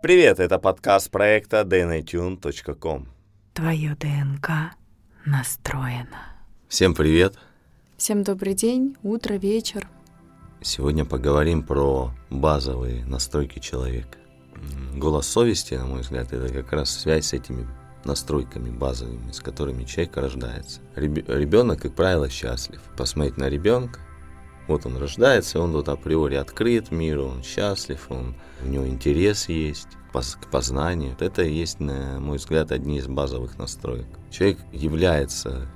Привет, это подкаст проекта dnatune.com. Твое ДНК настроено. Всем привет. Всем добрый день, утро, вечер. Сегодня поговорим про базовые настройки человека. Голос совести, на мой взгляд, это как раз связь с этими настройками базовыми, с которыми человек рождается. Ребенок, как правило, счастлив. Посмотреть на ребенка, вот он рождается, он вот априори открыт миру, он счастлив, он, у него интерес есть к познанию. Это и есть, на мой взгляд, одни из базовых настроек. Человек является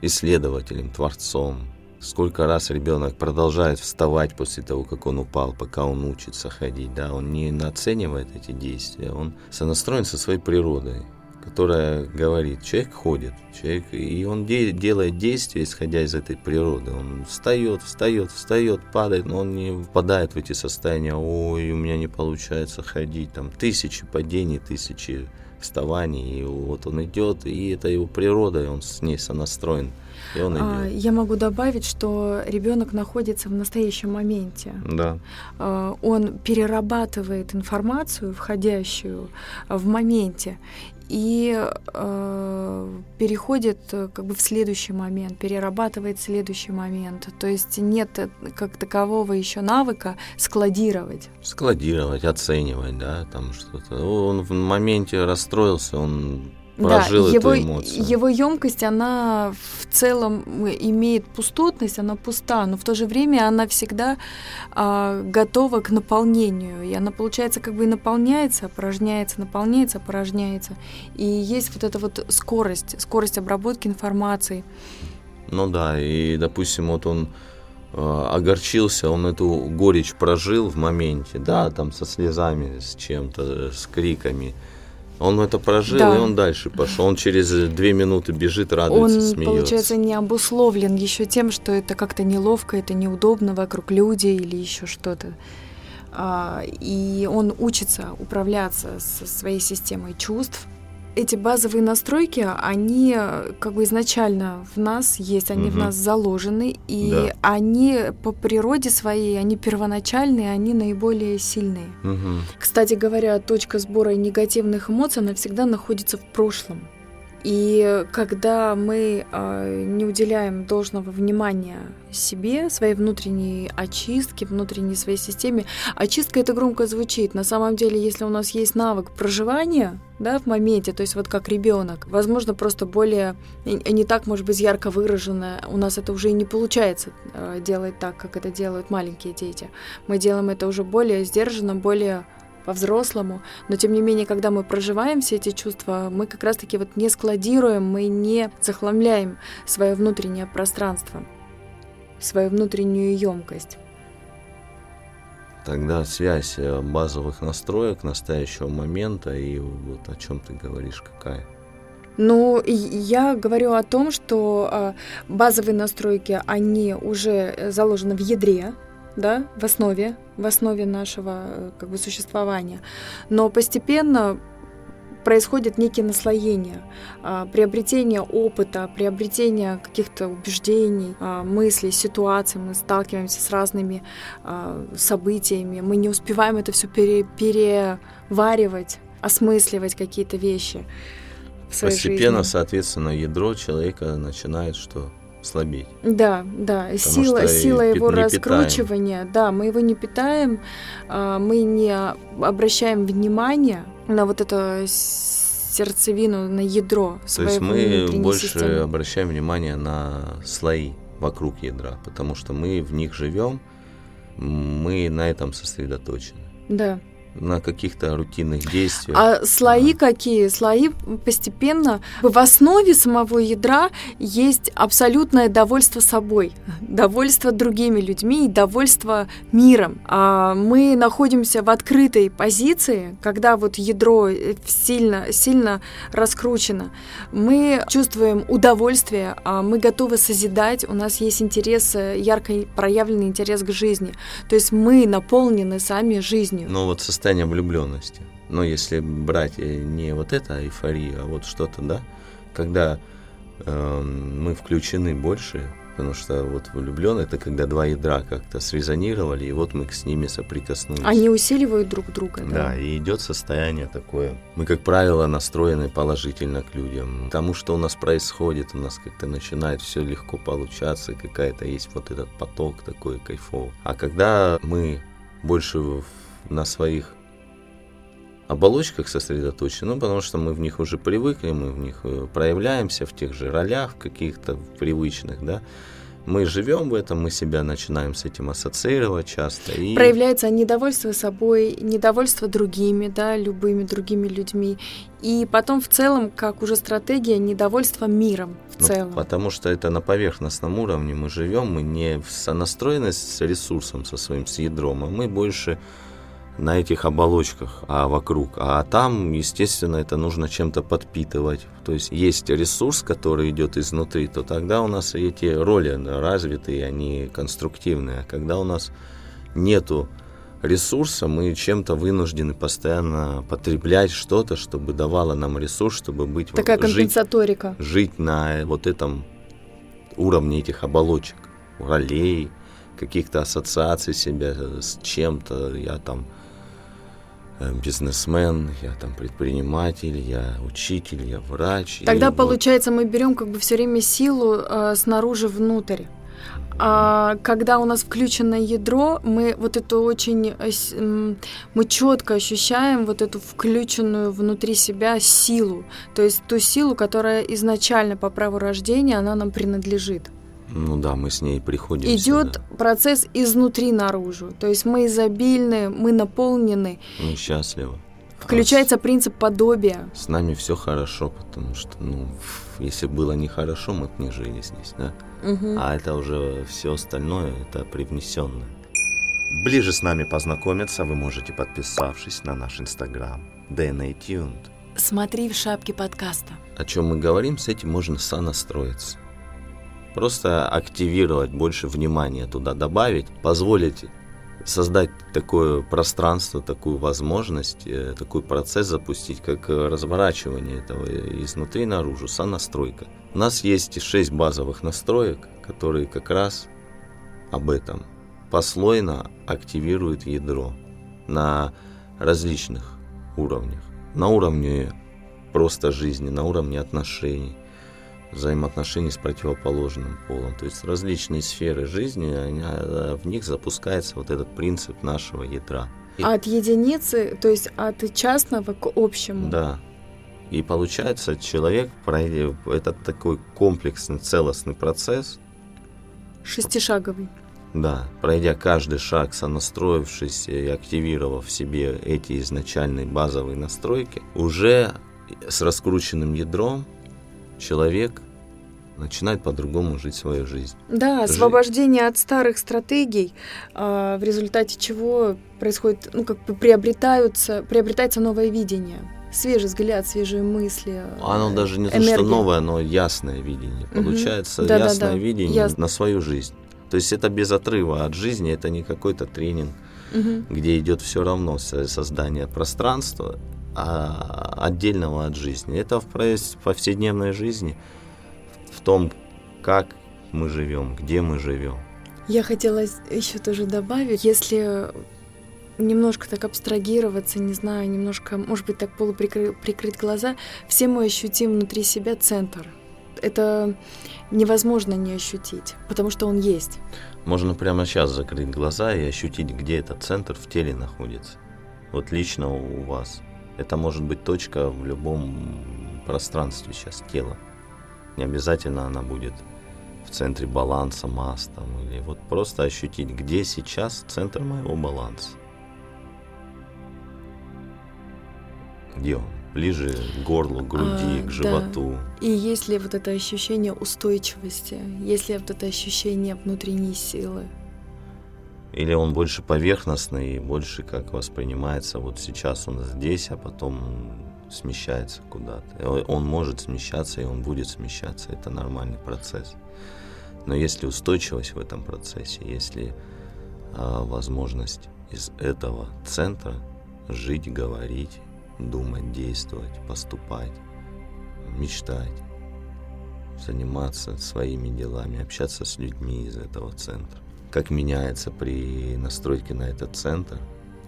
исследователем, творцом. Сколько раз ребенок продолжает вставать после того, как он упал, пока он учится ходить, да, он не оценивает эти действия, он сонастроен со своей природой которая говорит, человек ходит, человек, и он де- делает действия, исходя из этой природы. Он встает, встает, встает, падает, но он не впадает в эти состояния, ой, у меня не получается ходить, там тысячи падений, тысячи вставаний, и вот он идет, и это его природа, и он с ней сонастроен. И он а, идет. Я могу добавить, что ребенок находится в настоящем моменте. Да. А, он перерабатывает информацию, входящую в моменте, и э, переходит э, как бы в следующий момент, перерабатывает следующий момент. То есть нет э, как такового еще навыка складировать. Складировать, оценивать, да, там что-то. Он в моменте расстроился, он прожил да, эту его, эмоцию. Его емкость, она в целом имеет пустотность, она пуста, но в то же время она всегда а, готова к наполнению. И она, получается, как бы и наполняется, опорожняется, наполняется, опорожняется. И есть вот эта вот скорость, скорость обработки информации. Ну да, и, допустим, вот он а, огорчился, он эту горечь прожил в моменте, да, там со слезами, с чем-то, с криками – он это прожил, да. и он дальше пошел. Он через две минуты бежит, радуется, он, смеется. получается, не обусловлен еще тем, что это как-то неловко, это неудобно вокруг люди или еще что-то. А, и он учится управляться со своей системой чувств, эти базовые настройки, они как бы изначально в нас есть, они угу. в нас заложены, и да. они по природе своей, они первоначальные, они наиболее сильные. Угу. Кстати говоря, точка сбора негативных эмоций, она всегда находится в прошлом. И когда мы э, не уделяем должного внимания себе, своей внутренней очистке, внутренней своей системе, очистка это громко звучит. На самом деле, если у нас есть навык проживания, да, в моменте, то есть вот как ребенок, возможно, просто более не так, может быть, ярко выражено, у нас это уже и не получается э, делать так, как это делают маленькие дети. Мы делаем это уже более сдержанно, более по-взрослому, но тем не менее, когда мы проживаем все эти чувства, мы как раз-таки вот не складируем, мы не захламляем свое внутреннее пространство, свою внутреннюю емкость. Тогда связь э, базовых настроек настоящего момента и вот о чем ты говоришь, какая? Ну, я говорю о том, что а, базовые настройки, они уже заложены в ядре, да, в основе, в основе нашего э, как бы существования. Но постепенно происходит некие наслоения, а, приобретение опыта, приобретение каких-то убеждений, а, мыслей, ситуаций. Мы сталкиваемся с разными а, событиями, мы не успеваем это все пере, переваривать, осмысливать какие-то вещи. Постепенно, жизни. соответственно, ядро человека начинает что? Слабеть. Да, да, Потому сила, сила его раскручивания, питаем. да, мы его не питаем, а, мы не обращаем внимания на вот это сердцевину, на ядро То есть мы больше системы. обращаем внимание на слои вокруг ядра, потому что мы в них живем, мы на этом сосредоточены. Да на каких-то рутинных действиях. А слои да. какие? Слои постепенно. В основе самого ядра есть абсолютное довольство собой, довольство другими людьми и довольство миром. А мы находимся в открытой позиции, когда вот ядро сильно, сильно раскручено. Мы чувствуем удовольствие, а мы готовы созидать, у нас есть интерес, ярко проявленный интерес к жизни. То есть мы наполнены сами жизнью. Ну вот со состояние влюбленности. Но если брать э, не вот это эйфория, а вот что-то, да, когда э, мы включены больше, потому что вот влюбленные это когда два ядра как-то срезонировали, и вот мы с ними соприкоснулись. Они усиливают друг друга, да? Да, и идет состояние такое. Мы, как правило, настроены положительно к людям. Тому, что у нас происходит, у нас как-то начинает все легко получаться, какая-то есть вот этот поток такой кайфовый. А когда мы больше на своих оболочках сосредоточены, ну, потому что мы в них уже привыкли, мы в них э, проявляемся в тех же ролях каких-то привычных, да, мы живем в этом, мы себя начинаем с этим ассоциировать часто. И... Проявляется недовольство собой, недовольство другими, да, любыми другими людьми. И потом в целом, как уже стратегия, недовольство миром в ну, целом. Потому что это на поверхностном уровне мы живем, мы не сонастроены с ресурсом, со своим, с ядром, а мы больше на этих оболочках, а вокруг. А там, естественно, это нужно чем-то подпитывать. То есть есть ресурс, который идет изнутри, то тогда у нас эти роли развиты, они конструктивные. А когда у нас нету ресурса, мы чем-то вынуждены постоянно потреблять что-то, чтобы давало нам ресурс, чтобы быть... Такая жить, компенсаторика. Жить на вот этом уровне этих оболочек, ролей, каких-то ассоциаций себя с чем-то. Я там Э, бизнесмен, я там предприниматель, я учитель, я врач. Тогда получается, вот... мы берем как бы все время силу э, снаружи внутрь. А когда у нас включено ядро, мы вот это очень, э, мы четко ощущаем вот эту включенную внутри себя силу, то есть ту силу, которая изначально по праву рождения, она нам принадлежит. Ну да, мы с ней приходим. Идет сюда. процесс изнутри наружу. То есть мы изобильны, мы наполнены. Мы счастливы. Включается а принцип подобия. С нами все хорошо, потому что, ну, если было нехорошо, мы бы не жили здесь, да? Угу. А это уже все остальное, это привнесенное. Ближе с нами познакомиться вы можете, подписавшись на наш инстаграм DNA Tuned. Смотри в шапке подкаста. О чем мы говорим, с этим можно сонастроиться. Просто активировать больше внимания туда добавить, позволить создать такое пространство, такую возможность, э, такой процесс запустить, как разворачивание этого изнутри наружу, сонастройка. У нас есть шесть базовых настроек, которые как раз об этом послойно активируют ядро на различных уровнях. На уровне просто жизни, на уровне отношений, взаимоотношений с противоположным полом. То есть различные сферы жизни, они, а, в них запускается вот этот принцип нашего ядра. И... От единицы, то есть от частного к общему. Да. И получается, человек, пройдя этот такой комплексный, целостный процесс. Шестишаговый. Да, пройдя каждый шаг, сонастроившись и активировав в себе эти изначальные базовые настройки, уже с раскрученным ядром человек начинает по-другому жить свою жизнь. Да, освобождение от старых стратегий, а, в результате чего происходит, ну, как бы приобретаются, приобретается новое видение. Свежий взгляд, свежие мысли. Оно даже не энергия. то, что новое, но ясное видение. Получается угу. ясное да, да. видение Яс... на свою жизнь. То есть это без отрыва от жизни, это не какой-то тренинг, угу. где идет все равно создание пространства отдельного от жизни. Это в повседневной жизни, в том, как мы живем, где мы живем. Я хотела еще тоже добавить, если немножко так абстрагироваться, не знаю, немножко, может быть, так полуприкрыть глаза, все мы ощутим внутри себя центр. Это невозможно не ощутить, потому что он есть. Можно прямо сейчас закрыть глаза и ощутить, где этот центр в теле находится. Вот лично у вас. Это может быть точка в любом пространстве сейчас тела. Не обязательно она будет в центре баланса масс там, или вот просто ощутить, где сейчас центр моего баланса. Где он? Ближе к горлу, к груди, а, к животу. Да. И есть ли вот это ощущение устойчивости, есть ли вот это ощущение внутренней силы? Или он больше поверхностный и больше как воспринимается вот сейчас он здесь, а потом смещается куда-то. Он может смещаться и он будет смещаться. Это нормальный процесс. Но если устойчивость в этом процессе, если а, возможность из этого центра жить, говорить, думать, действовать, поступать, мечтать, заниматься своими делами, общаться с людьми из этого центра. Как меняется при настройке на этот центр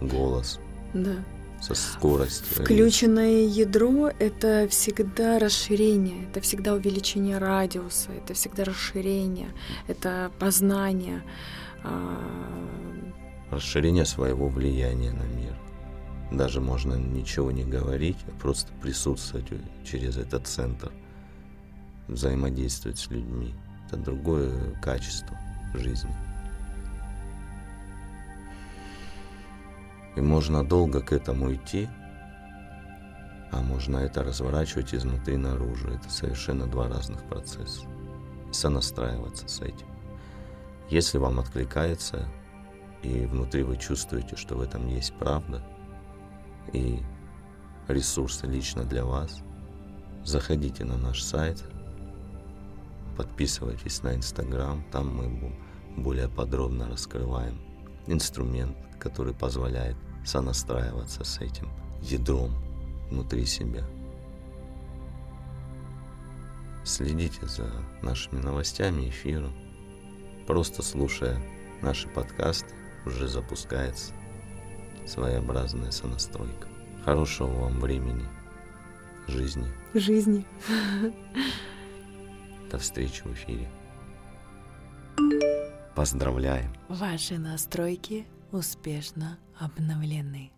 голос, Да. со скоростью. Включенное ядро — это всегда расширение, это всегда увеличение радиуса, это всегда расширение, это познание. а, расширение своего влияния на мир. Даже можно ничего не говорить, а просто присутствовать через этот центр, взаимодействовать с людьми. Это другое качество жизни. И можно долго к этому идти, а можно это разворачивать изнутри наружу. Это совершенно два разных процесса. И сонастраиваться с этим. Если вам откликается, и внутри вы чувствуете, что в этом есть правда, и ресурсы лично для вас, заходите на наш сайт, подписывайтесь на Инстаграм, там мы более подробно раскрываем инструмент, который позволяет сонастраиваться с этим ядром внутри себя. Следите за нашими новостями, эфиром. Просто слушая наши подкасты, уже запускается своеобразная сонастройка. Хорошего вам времени, жизни. Жизни. До встречи в эфире. Поздравляем! Ваши настройки успешно обновлены.